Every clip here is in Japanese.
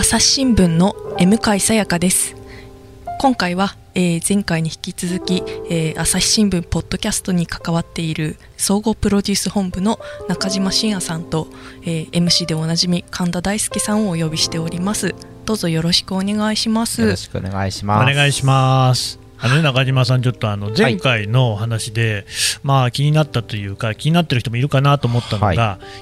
朝日新聞の M 海さやかです。今回は、えー、前回に引き続き、えー、朝日新聞ポッドキャストに関わっている総合プロデュース本部の中島信也さんと、えー、MC でおなじみ神田大輔さんをお呼びしております。どうぞよろしくお願いします。よろしくお願いします。お願いしますあのね、中島さん、ちょっとあの前回の話で、はい、まあ気になったというか、気になってる人もいるかなと思ったのが、はい、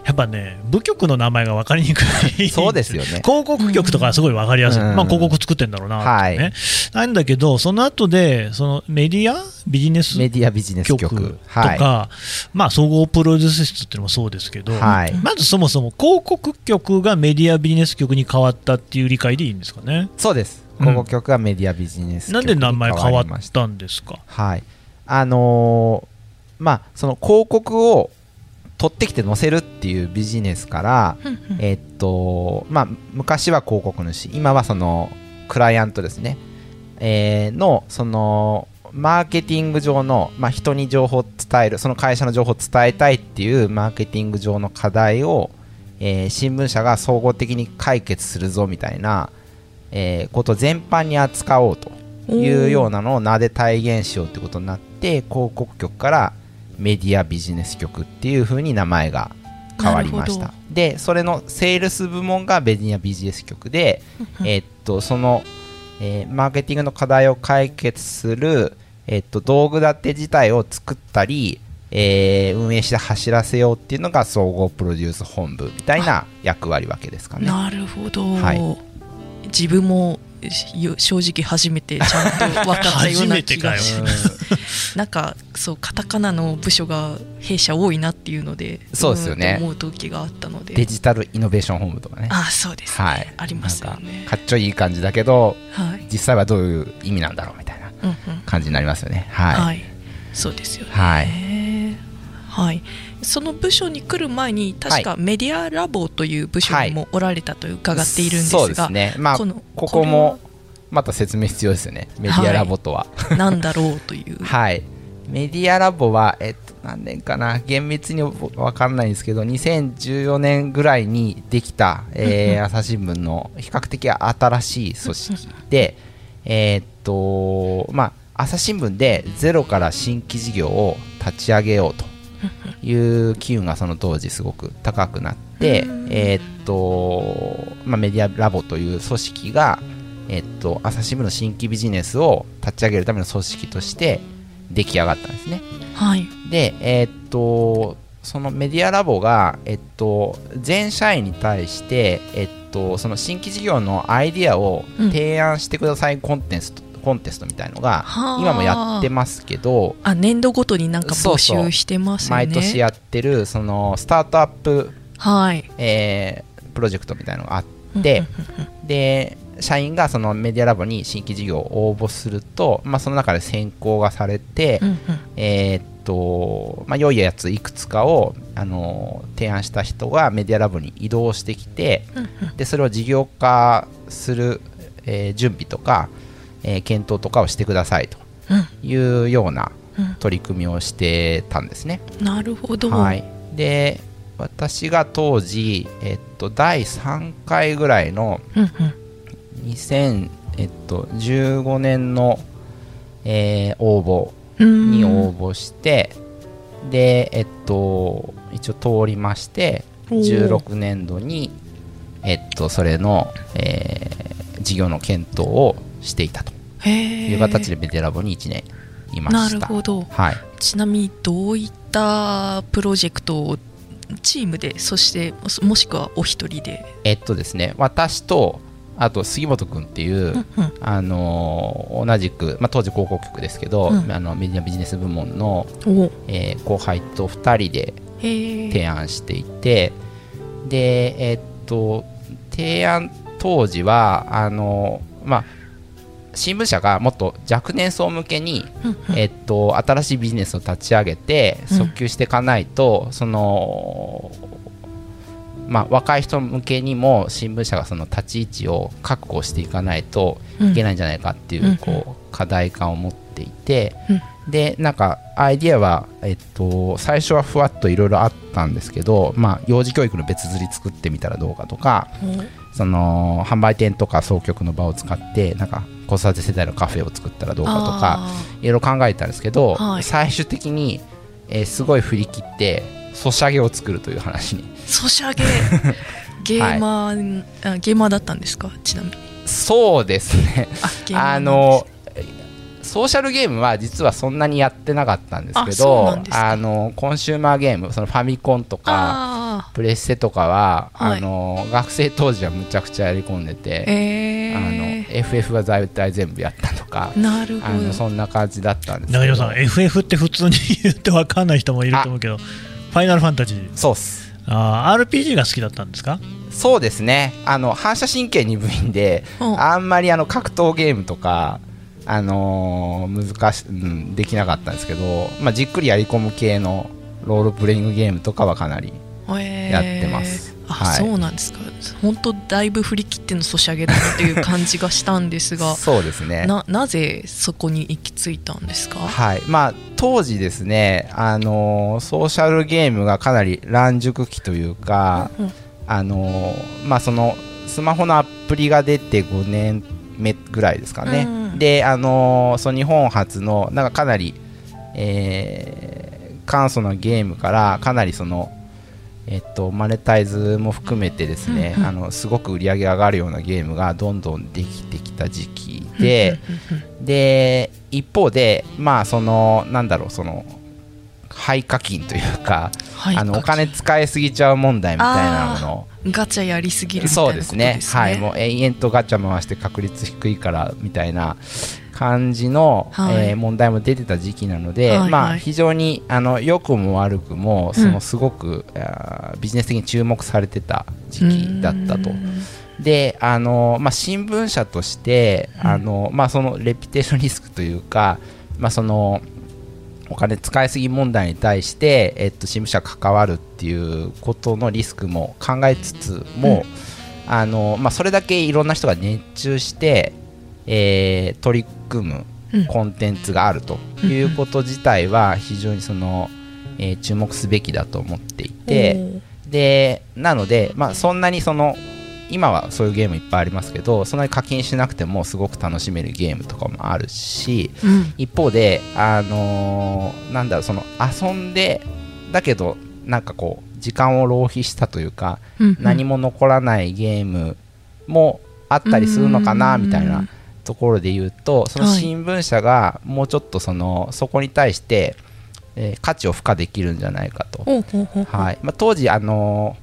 やっぱね、部局の名前が分かりにくい、そうですよね。広告局とかすごい分かりやすい、うん、まあ、広告作ってんだろうなってね、はい、なんだけど、その後でそのメディア？ビジネスメディアビジネス局とか、まあ、総合プロデュース室っていうのもそうですけど、まずそもそも広告局がメディアビジネス局に変わったっていう理解でいいんですかね？そうです広告局がメディアビジネス局に変わりました、なんで名前変わったんですか？はい。あのー、まあその広告を取ってきて載せるっていうビジネスからえっとまあ昔は広告主。今はそのクライアントですね、えー、のそのマーケティング上の、まあ、人に情報を伝えるその会社の情報を伝えたいっていうマーケティング上の課題を、えー、新聞社が総合的に解決するぞみたいなえー、こと全般に扱おうというようなのを名で体現しようということになって広告局からメディアビジネス局っていうふうに名前が変わりました。でそれのセールス部門がメディアビジネス局でえっとその、えー、マーケティングの課題を解決する、えっと、道具立て自体を作ったりえー、運営して走らせようっていうのが総合プロデュース本部みたいな役割わけですかね。なるほど、はい、自分も正直初めてちゃんと分かったような気がします。なんかそうカタカナの部署が弊社多いなっていうのでそうですよね。思う時があったので。デジタルイノベーション本部とかね。あそうです、ね、はい、ありますよね。かっちょいい感じだけど、はい、実際はどういう意味なんだろうみたいな感じになりますよね、はい、はい、そうですよね。はい。はいその部署に来る前に確かメディアラボという部署にもおられたと伺っているんですが、そうですね、まあ、ここもまた説明必要ですよね。メディアラボとは、はい、何だろうという。はい。メディアラボは、えっと、何年かな？厳密に分かんないんですけど2014年ぐらいにできた、えー、朝日新聞の比較的新しい組織で えっとまあ朝日新聞でゼロから新規事業を立ち上げようという機運がその当時すごく高くなって、えー、っとまあ、メディアラボという組織が、えー、っと朝日新聞の新規ビジネスを立ち上げるための組織として出来上がったんですね。はい、で、えー、っとそのメディアラボが、えっと、全社員に対して、えっと、その新規事業のアイディアを提案してくださいコンテンツコンテストみたいのが今もやってますけどあ年度ごとになんか募集してますね。毎年やってるそのスタートアップ、はい。えー、プロジェクトみたいのがあってで社員がそのメディアラボに新規事業を応募すると、まあ、その中で選考がされて、うんうん、えー、っとまあ、良いやついくつかをあの提案した人がメディアラボに移動してきて、うんうん、でそれを事業化する、えー、準備とか、えー、検討とかをしてくださいというような取り組みをしてたんですね。うん、なるほど、はい、で私が当時、えっと、第3回ぐらいの2015年の、えー、応募に応募してで、えっと、一応通りまして16年度に、えっと、それの、えー、事業の検討をしていたという形でベテラボに1年いました。なるほど、はい、ちなみにどういったプロジェクトをチームでそしてもしくはお一人で？えっとですね私とあと杉本君っていう、うんうん、あの同じく、まあ、当時広告局ですけど、うん、あのメディアビジネス部門の、えー、後輩と2人で提案していてでえっと提案当時はあのまあ新聞社がもっと若年層向けに、えっと、新しいビジネスを立ち上げて訴求していかないと、そのまあ、若い人向けにも新聞社がその立ち位置を確保していかないといけないんじゃないかっていうこう課題感を持っていて、でなんかアイディアは、えっと、最初はふわっといろいろあったんですけど、まあ、幼児教育の別釣り作ってみたらどうかとか、その販売店とか総局の場を使ってなんか子育て世代のカフェを作ったらどうかとかあいろいろ考えたんですけど、はい。最終的に、えーすごい振り切ってソシャゲを作るという話に。ーソシャゲ？ゲーマー、あゲーマーだったんですか？ちなみに。そうですね。あのソーシャルゲームは実はそんなにやってなかったんですけどあのコンシューマーゲームそのファミコンとかあプレステとかは、はい。あの学生当時はむちゃくちゃやり込んでーて、えあのー、FF は大体全部やったとかなるほど。あのそんな感じだったんですけど。中島さん FF って普通に言って分かんない人もいると思うけどファイナルファンタジー。そうっす。あー RPG が好きだったんですか？そうですね。あの反射神経鈍いんでうん。あんまりあの格闘ゲームとかあのー難し、うん、できなかったんですけど、まあ、じっくりやり込む系のロールプレイングゲームとかはかなりえー。やってます。あ、はい。そうなんですか。本当だいぶ振り切ってのソシャゲだなっていう感じがしたんですがそうですね。ななぜそこに行き着いたんですか？はい。まあ、当時ですね、あのーソーシャルゲームがかなり乱熟期というか、うんあのーまあ、そのスマホのアプリが出て5年目ぐらいですかね、うん。で、あのーその日本初のなんかかなり、えー簡素なゲームからかなりその、えっと、マネタイズも含めてですね、うんうん。あのすごく売り上げ上がるようなゲームがどんどんできてきた時期で、で一方でまあそのなんだろうその廃課金というか、はいあのお金使いすぎちゃう問題みたいなもの。ガチャやりすぎるみたいそうなことですね。はい。もう延々とガチャ回して確率低いからみたいな感じの、はい。えー問題も出てた時期なので、はいはい。まあ非常にあの良くも悪くもそうん。のすごく、あービジネス的に注目されてた時期だったと。う。ん。であの、まあ、新聞社として、うん。あのまあ、そのレピュテーションリスクというか、まあ、そのお金使いすぎ問題に対して、えっと、新聞社が関わるっていうことのリスクも考えつつも、あのまあ、それだけいろんな人が熱中して、えー取り組むうんコンテンツがあるということ自体は非常にその、えー注目すべきだと思っていて。でなので、まあ、そんなにその今はそういうゲームいっぱいありますけどそんなに課金しなくてもすごく楽しめるゲームとかもあるしうん。一方で、あのーなんだろうその遊んでだけどなんかこう時間を浪費したというか、うんうん。何も残らないゲームもあったりするのかなうんみたいなところで言うとそのはい新聞社がもうちょっとそのそこに対して、えー価値を付加できるんじゃないかと。はい。まあ、当時、あの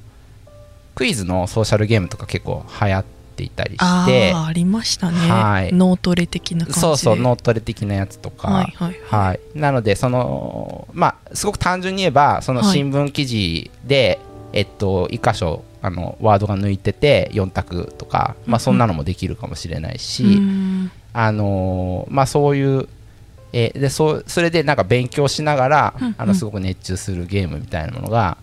クイズのソーシャルゲームとか結構流行っていたりあしてーありましたね、はい。脳トレ的な感じで。そうそう脳トレ的なやつとか、はいはい。はい。なのでその、まあ、すごく単純に言えばそのはい。新聞記事で、えっと、1箇所あのワードが抜いてて4択とか、まあ、そんなのもできるかもしれないし、うん。あのまあ、そういう、えーでそうそれでなんか勉強しながら、うんうん。あのすごく熱中するゲームみたいなものが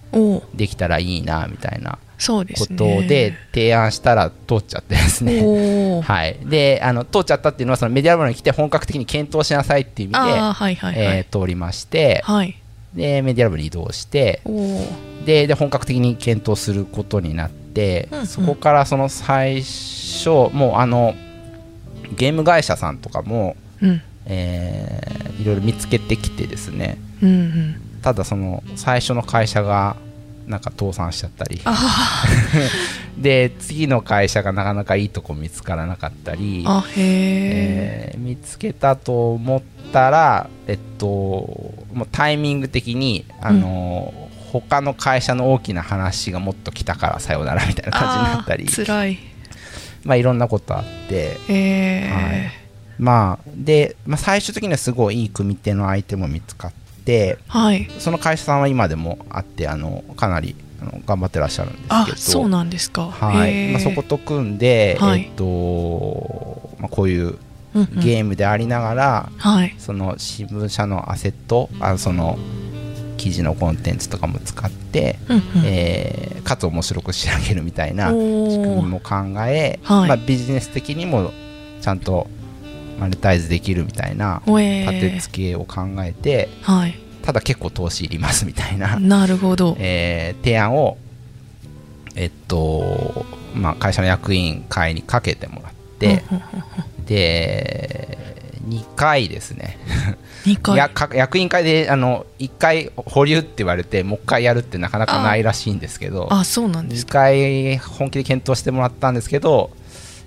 できたらいいなみたいなことで提案したら通っちゃってですね。はい、であの通っちゃったっていうのはそのメディアルバムに来て本格的に検討しなさいっていう意味で、はいはいはい、えー通りましてはい。でメディアルバムに移動してでで本格的に検討することになって、うんうん。そこからその最初もうあのゲーム会社さんとかも、うん。えーいろいろ見つけてきてですね。うんうん。ただその最初の会社がなんか倒産しちゃったり。あ で次の会社がなかなかいいとこ見つからなかったり。ええー見つけたと思ったら、えっと、もうタイミング的に、あのー他の会社の大きな話がもっと来たからさようならみたいな感じになったり。い。まあ、いろんなことあって、へえ、はい。まあでまあ、最終的にはすごいいい組手の相手も見つかってはい。その会社さんは今でもあってあのかなりあの頑張ってらっしゃるんですあけど。そうなんですか。はい。まあ、そこと組んで、はい。えっとまあ、こういううんうん。ゲームでありながら、はい。その新聞社のアセットあその記事のコンテンツとかも使って、うんうん。えーかつ面白く仕上げるみたいな仕組みも考え、はい。まあ、ビジネス的にもちゃんとマネタイズできるみたいな立て付けを考えて、はい。ただ結構投資いりますみたいな、なるほど。えー提案をえっとまあ、会社の役員会にかけてもらって、で2回ですね。2回。やか役員会であの1回保留って言われてもう1回やるってなかなかないらしいんですけどあそうなんです2か回本気で検討してもらったんですけど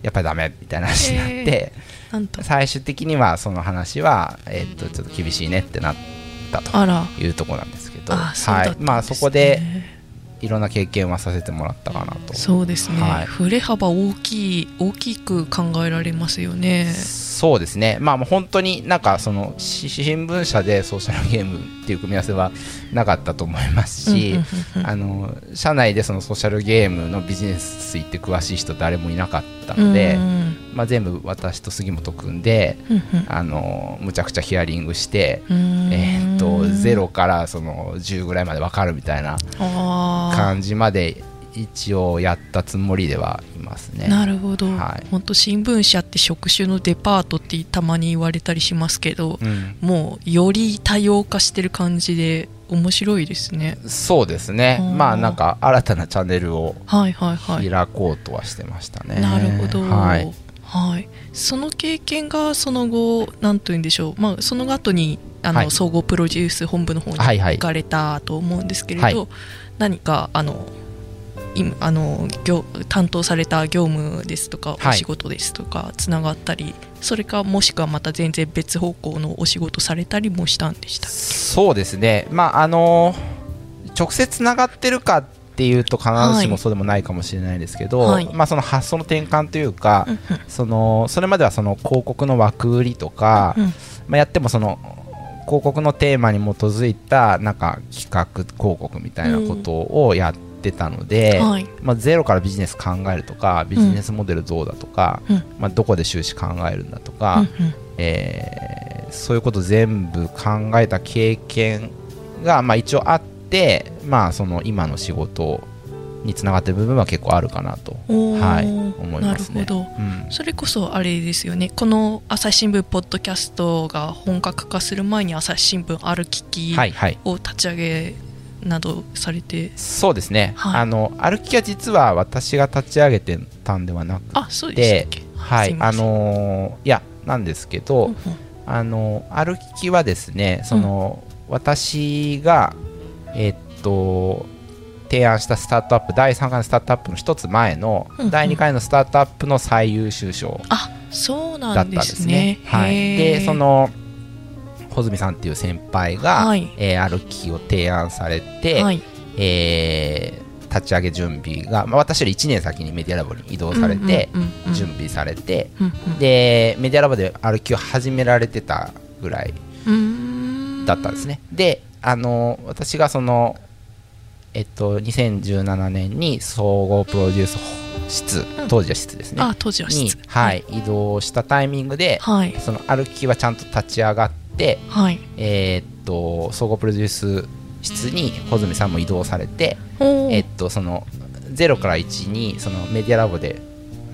やっぱりダメみたいな話になって、なんと最終的にはその話は、えっとちょっと厳しいねってなったというところなんですけど。あそはい。まあ、そこでいろんな経験はさせてもらったかなと。そうですね、はい。振れ幅大きい大きく考えられますよね。そうですね、まあ、もう本当になんかそのし新聞社でソーシャルゲームっていう組み合わせはなかったと思いますし、社内でそのソーシャルゲームのビジネスって詳しい人誰もいなかったので、うんまあ、全部私と杉本君でうんあのむちゃくちゃヒアリングして、うん。えー、と0からその10ぐらいまで分かるみたいな感じまで一応やったつもりではいますね。なるほど、はい。本当新聞社って職種のデパートってたまに言われたりしますけど、うん。もうより多様化してる感じで面白いですね。そうですね。まあなんか新たなチャンネルをはいはいはい。開こうとはしてましたね。なるほど、はい、はい。その経験がその後なんと言うんでしょう、まあ、その後にあの、はい。総合プロデュース本部の方にはいはい。行かれたと思うんですけれど、はい。何かあの今あの業担当された業務ですとか、はい。お仕事ですとかつながったりそれかもしくはまた全然別方向のお仕事されたりもしたんでしたそうですね、まああの直接つながってるかっていうと必ずしもそうでもないかもしれないですけど、はい。まあ、その発想の転換というか、うんそのそれまではその広告の枠売りとか、うんまあ、やってもその広告のテーマに基づいたなんか企画広告みたいなことをやってたので、はい。まあ、ゼロからビジネス考えるとかビジネスモデルどうだとか、うん。まあ、どこで収支考えるんだとか、うんうん。えーそういうこと全部考えた経験が、まあ、一応あって、まあ、その今の仕事につながってる部分は結構あるかなと、はい、思いますね。なるほど。うん。それこそあれですよね。この朝日新聞ポッドキャストが本格化する前に朝日新聞ある聞きはいはい。を立ち上げなどされて、そうですね、はい。あの歩きは実は私が立ち上げてたんではなくあそうでしたはい。あのーいやなんですけど、うんうん。あの歩きはですねその、私がえっと提案したスタートアップ第3回のスタートアップの一つ前のうんうん。第2回のスタートアップの最優秀賞あそうだなんでったんですすね。ね。はい、でその穂積さんっていう先輩が、はい。えー歩きを提案されて、はい。えー立ち上げ準備が、まあ、私より1年先にメディアラボに移動されて、準備されて、うんうん。でメディアラボで歩きを始められてたぐらいだったんですね。であの私がそのえっと2017年に総合プロデュース室うん。当時は室ですね、あ当時はに室、はい、移動したタイミングで、はい。その歩きはちゃんと立ち上がって、はい。えーっと総合プロデュース室に穂積さんも移動されて、えっとその0から1にそのメディアラボで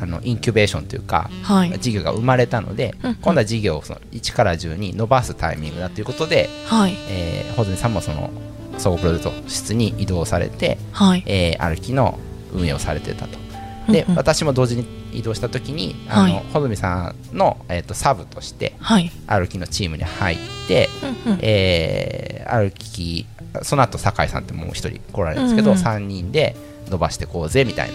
あのインキュベーションというかはい。事業が生まれたので、うんうん。今度は事業をその1から10に伸ばすタイミングだということで、はい。えー、穂積さんもその総合プロデュース室に移動されて、はい。えー、歩きの運営をされてたと。で、うんうん。私も同時に移動した時にあの、はい。穂積さんの、えー、とサブとしてはい。歩きのチームに入って、うんうん。えー、歩きその後酒井さんってもう一人来られるんですけど、うんうん。3人で伸ばしてこうぜみたい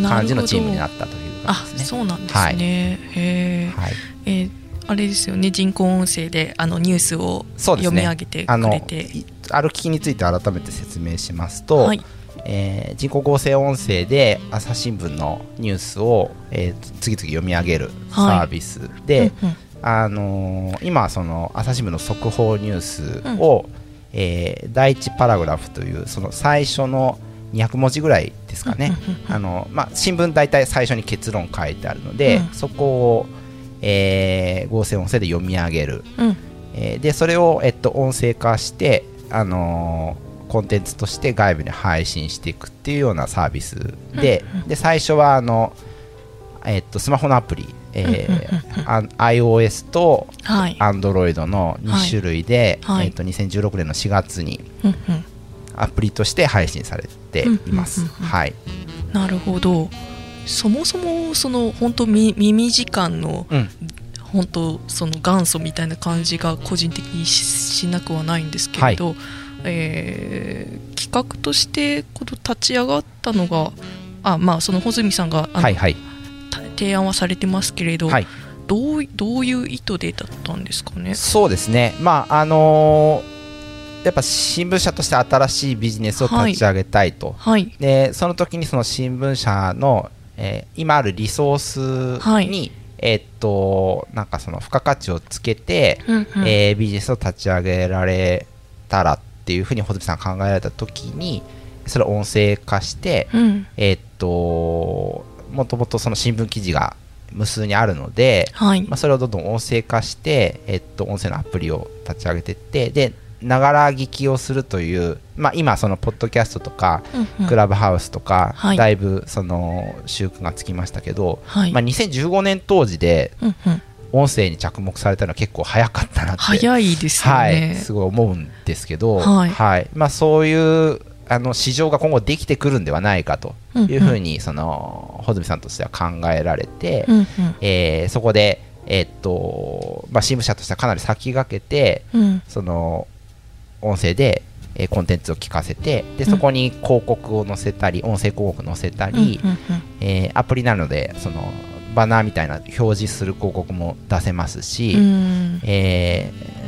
な感じのチームになったというあ感じですね。そうなんですね、へえはい、えーあれですよね。人工音声であのニュースをそうですね。読み上げてあのくれて、い歩きについて改めて説明しますと、はいえー人工合成音声で朝日新聞のニュースを、えー次々読み上げるサはいービスで、うんうんあのー今その朝日新聞の速報ニュースを、えー第1パラグラフというその最初の200文字ぐらいですかね、うんうんうん。あのまあ、新聞大体最初に結論書いてあるので、うん。そこを、えー合成音声で読み上げる、うん。えーでそれを、えっと、音声化して、あのーコンテンツとして外部に配信していくっていうようなサービスで,、で最初はあの、えっと、スマホのアプリ、えーあ iOS とはい、Android の2種類で、はい。えっと、2016年の4月にアプリとして配信されています。はい、なるほど。そもそもその本当み耳時間のうん。本当その元祖みたいな感じが個人的にししなくはないんですけれど、えー企画としてこの立ち上がったのがあまあその穂積さんがはいはい。た提案はされてますけれど、はい。どういどういう意図でだったんですかね？そうですね。まああのーやっぱ新聞社として新しいビジネスを立ち上げたいと、はい、でその時にその新聞社の、えー今あるリソースに、はい。えーっとなんかその付加価値をつけて、うんうん。えービジネスを立ち上げられたらっていうふうに穂積さんが考えられた時にそれを音声化して、うん。えーっともともとその新聞記事が無数にあるので、はい。まあ、それをどんどん音声化して、えっと、音声のアプリを立ち上げていってでながら聞きをするという、まあ、今そのポッドキャストとか、うんうん。クラブハウスとか、はい。だいぶその習慣がつきましたけど、はい。まあ、2015年当時でうんうん音声に着目されたのは結構早かったなって。早いですよはい、ね。すごい思うんですけど、はい。まあ、そういうあの市場が今後できてくるんではないかというふうに、その穂積さんとしては考えられて、うんうん。えーそこで、えーっとまあ、新聞社としてはかなり先駆けてうん。その音声で、えーコンテンツを聞かせてでそこに広告を載せたり、音声広告載せたり、うんうん。えーアプリなのでそのバナーみたいな表示する広告も出せますし、うん。えー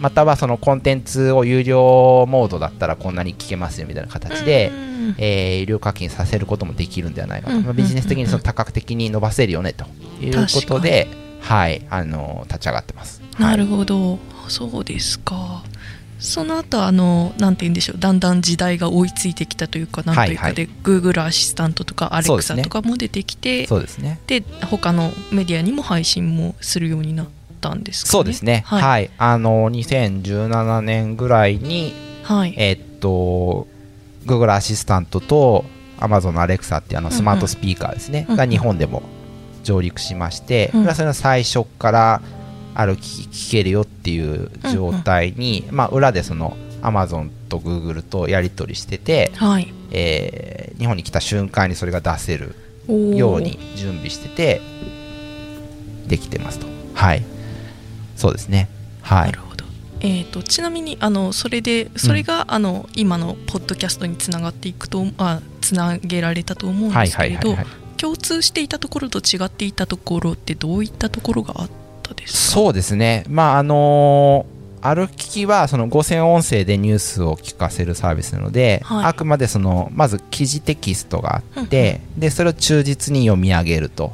またはそのコンテンツを有料モードだったらこんなに聞けますよみたいな形で、うん。えー有料課金させることもできるんではないかと、うん。まあビジネス的にその多角的に伸ばせるよねということで、はい、あの立ち上がってます。なるほほど、そうですか。その後あのなんて言うんでしょうだんだん時代が追いついてきたというかなんというかはいで、Google アシスタントとか Alexa ねとかも出てきてそうですね。で他のメディアにも配信もするようになったんですかね。そうですね。はいはい、あの2017年ぐらいにはい。えーっと Google アシスタントと Amazon の Alexa っていうあのスマートスピーカーですね、うんうんが日本でも上陸しまして、うんそれはそれの最初からある聞聞けるよっていう状態に、まあ、裏でその Amazon と Google とやり取りしてて、はい。えー日本に来た瞬間にそれが出せるように準備しててできてますと。はい。そうですね。はないるほど。えー、とちなみにあのそれでそれが、あの今のポッドキャストにつながっていくとあつなげられたと思うんはいですけれどはいはいはい。共通していたところと違っていたところってどういったところがあったですか。そうですね、まああのー歩きはその合成音声でニュースを聞かせるサービスなので、はい。あくまでそのまず記事テキストがあって、でそれを忠実に読み上げると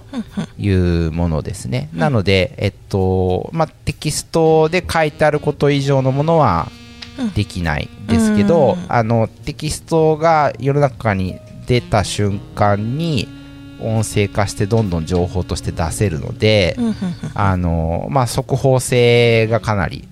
いうものですね、うん。なので、えっとまあ、テキストで書いてあること以上のものはうん。できないですけど、うん。あのテキストが世の中に出た瞬間に音声化してどんどん情報として出せるので、あのまあ、速報性がかなり、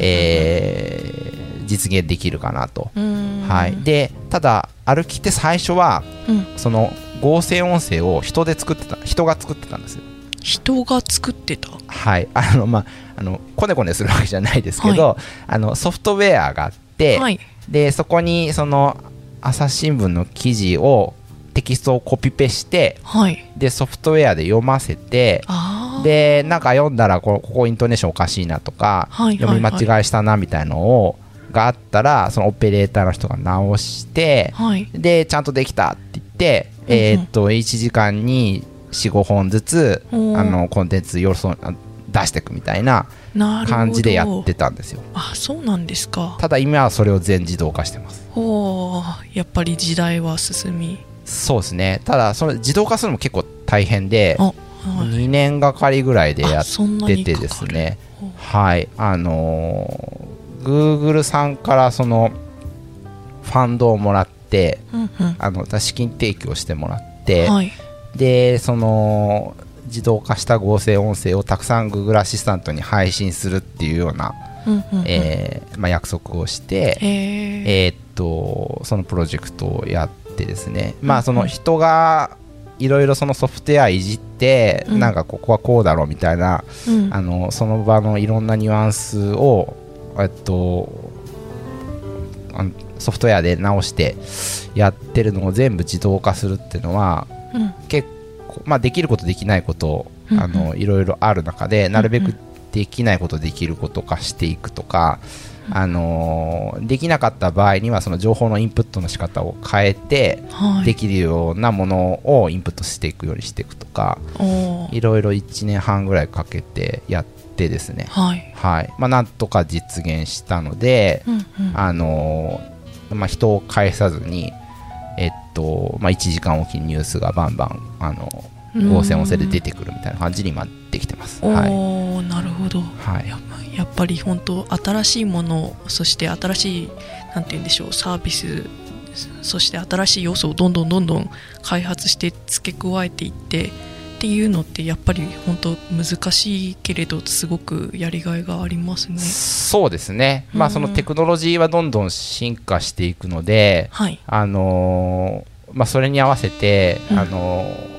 えー実現できるかなと、うん。はい、でただ歩きって最初はうん。その合成音声を人で作ってた人が作ってたんですよ。人が作ってた？はい。あのまああのコネコネするわけじゃないですけど、あのソフトウェアがあって、はい。でそこにその朝日新聞の記事をテキストをコピペしてはい。でソフトウェアで読ませてでなんか読んだらこここイントネーションおかしいなとか、はいはいはい。読み間違いしたなみたいのをがあったらそのオペレーターの人が直してはい。でちゃんとできたって言って、うんうん。えーっと1時間に45本ずつあのコンテンツよそあ出していくみたいな感じでやってたんですよ。あそうなんですか。ただ今はそれを全自動化してます。ほうやっぱり時代は進みそうですね。ただその自動化するのも結構大変であ、はい。2年がかりぐらいでやっててですね。はい。あのー Google さんからそのファンドをもらってうんうん。あの資金提供してもらって、はい。でその自動化した合成音声をたくさん Google アシスタントに配信するっていうような、えーまあ、約束をして、えーっとそのプロジェクトをやってですね、まあその人がいろいろそのソフトウェアいじって、うん。なんかここはこうだろうみたいな、うん。あのその場のいろんなニュアンスを、えっと、ソフトウェアで直してやってるのを全部自動化するっていうのはうん。結まあ、できることできないこと、あのいろいろある中でなるべくできないことできること化していくとか、あのできなかった場合にはその情報のインプットの仕方を変えて、はい。できるようなものをインプットしていくようにしていくとかいろいろ1年半ぐらいかけてやってですね、はい。はい。まあ、なんとか実現したので、うんうん。あのまあ、人を介さずに、えっとまあ、1時間おきにニュースがバンバンあの合成音声で出てくるみたいな感じに今できてます。おはい。おなるほど。はいややっぱり本当新しいものそして新しいなんて言うんでしょうサービスそして新しい要素をどんどんどんどん開発して付け加えていってっていうのってやっぱり本当難しいけれどすごくやりがいがありますね。そうですね、まあ、うんそのテクノロジーはどんどん進化していくので、はい。あのーまあ、それに合わせて、うん。あのー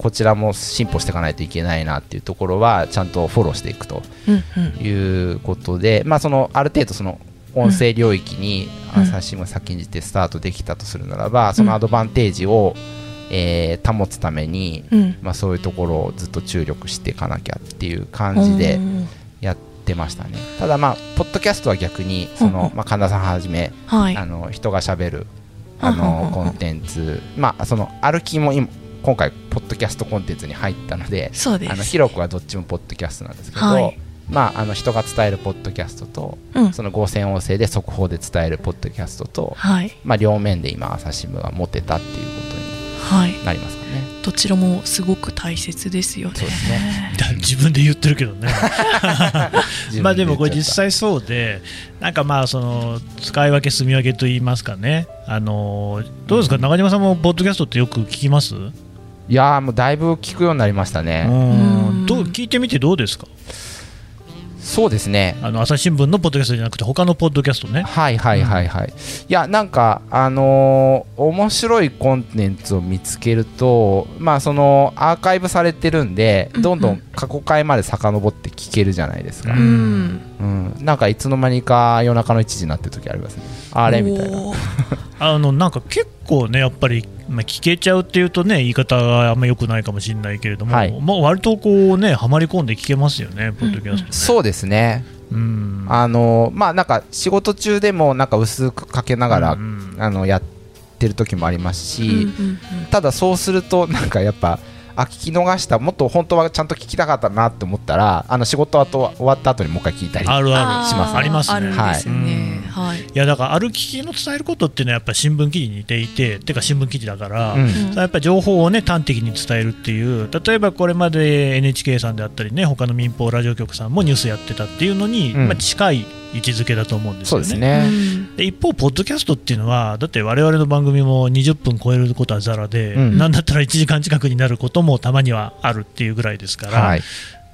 こちらも進歩していかないといけないなっていうところはちゃんとフォローしていくとうんうん。いうことで、まあ、そのある程度その音声領域にうん朝日新聞が先んじてスタートできたとするならば、そのアドバンテージを、えー保つために、うん。まあ、そういうところをずっと注力していかなきゃっていう感じでうん。やってましたね。ただまあポッドキャストは逆にその、うん。まあ、神田さんはじめはい。あの人がしゃべるあうんうんうん。のコンテンツまあその歩きも今今回ポッドキャストコンテンツに入ったのでそうです。あの広くはどっちもポッドキャストなんですけど、はい。まあ、あの人が伝えるポッドキャストとうん。その合成音声で速報で伝えるポッドキャストと、はい。まあ、両面で今朝日新聞が持てたっていうことはい。になりますかね。どちらもすごく大切ですよね。そうですね。だ自分で言ってるけどね。まあでもこれ実際際そうでなんかまあその使い分け住み分けと言いますかね。あのどうですか？中島さんもポッドキャストってよく聞きます？いやーもうだいぶ聞くようになりましたね。うん。どう聞いてみてどうですか？そうですね。あの朝日新聞のポッドキャストじゃなくて他のポッドキャストね。はいはいはいはい、いやなんかあのー面白いコンテンツを見つけるとまあそのアーカイブされてるんでうんどんどん過去回まで遡って聞けるじゃないですか、ううん。んなんかいつの間にか夜中の1時になってる時ありますね。あれみたいな。あのなんか結構ねやっぱり、まあ、聞けちゃうっていうとね言い方があんま良くないかもしれないけれども、はい。まあ、割とこうねはまり込んで聞けますよねポッドキャストね、そうですね。うん。あのーまあなんか仕事中でもなんか薄くかけながら、うん。あのやってる時もありますし、うんうんうん。ただそうするとなんかやっぱあ聞き逃した。もっと本当はちゃんと聞きたかったなって思ったらあの仕事後終わった後にもう一回聞いたりあるあるーしますありますね。はい。はいいやだからある聞きの伝えることっていうのはやっぱ新聞記事に似ていててか新聞記事だから、うん。うんやっぱり情報をね端的に伝えるっていう例えばこれまで NHK さんであったりね他の民放ラジオ局さんもニュースやってたっていうのに、うん。まあ、近い位置づけだと思うんですそうよね。ですね、うんで一方、ポッドキャストっていうのは、だって我々の番組も20分超えることはざらで、うん。なんだったら1時間近くになることもたまにはあるっていうぐらいですから、はい。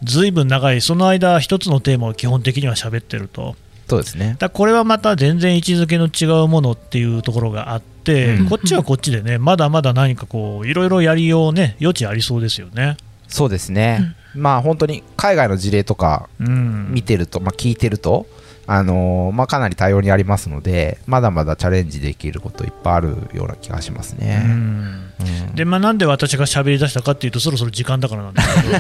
ずいぶん長い、その間、一つのテーマを基本的には喋ってると、そうですね。だこれはまた全然位置づけの違うものっていうところがあって、うん。こっちはこっちでね、まだまだ何かこう、いろいろやりようね、余地ありそうですよね。そうですね、まあ本当に海外の事例とかうん。見てると、まあ、聞いてると、あのーまあ、かなり多様にありますのでまだまだチャレンジできることいっぱいあるような気がしますうね、ん。うん。でまあ、なんで私が喋り出したかっていうとそろそろ時間だからなんですけど、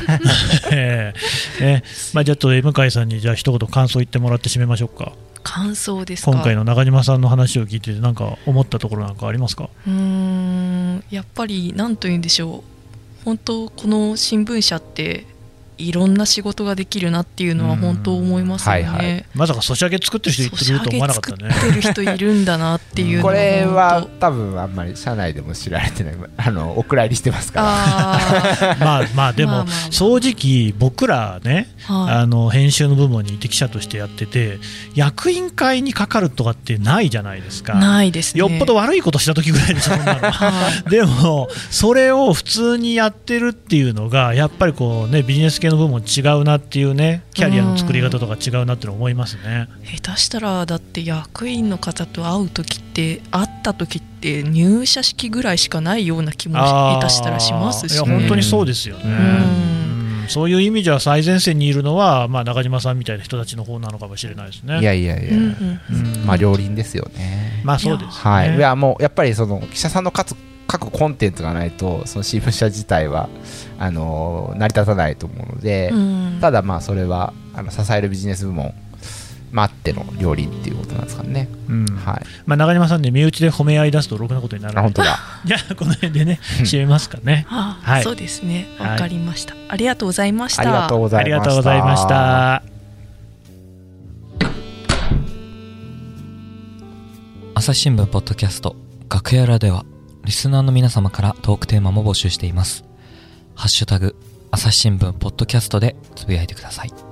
ええ。えまあ、ちょっと向井さんにじゃあ一言感想言ってもらって締めましょうか。感想ですか？今回の中島さんの話を聞いてなんか思ったところなんかありますか？うーん。やっぱり何と言うんでしょう。本当この新聞社っていろんな仕事ができるなっていうのは本当思いますよね。うん。はいはい。まさかソシャゲ作ってる人いると思わゲなかったね。作ってる人いるんだなっていうのこれは本多分あんまり社内でも知られてない。あのお蔵入りしてます当から。あ まあまあでもまあまあまあ。正直僕らねーはい。あの編集の部門にいて記者としてやってて役員会にかかるとかってないじゃないですか。ないですね。よっぽど悪いことした時ぐらいでしょそんなの。はい。でも、それを普通にやってるっていうのが、やっぱりこう、ね、ビジネス系の部門違うなっていうね、キャリアの作り方とか違うなって思いますね。下手したらだって役員の方と会う時って会った時って入社式ぐらいしかないような気も下手したらしますし、ね、いや本当にそうですよね。そういう意味じゃ最前線にいるのは、まあ、中島さんみたいな人たちの方なのかもしれないですね。いやいやいや、うんうんうんまあ両輪ですよね。まあそうですね。はい、いやもうやっぱりその記者さんの勝つ各コンテンツがないとその新聞社自体はあの成り立たないと思うので、うん。ただまあそれはあの支えるビジネス部門まああっての両輪っていうことなんですかね、うん。はい。まあ、中島さんね、身内で褒め合い出すとろくなことにならない。あ本当だ。じゃあ、この辺でね、締めますかね。あはい。そうですね。はい。わかりました、ありがとうございました。ありがとうございました。がとうございました。朝日新聞ポッドキャスト楽屋裏ではリスナーの皆様からトークテーマも募集しています。ハッシュタグ朝日新聞ポッドキャストでつぶやいてください。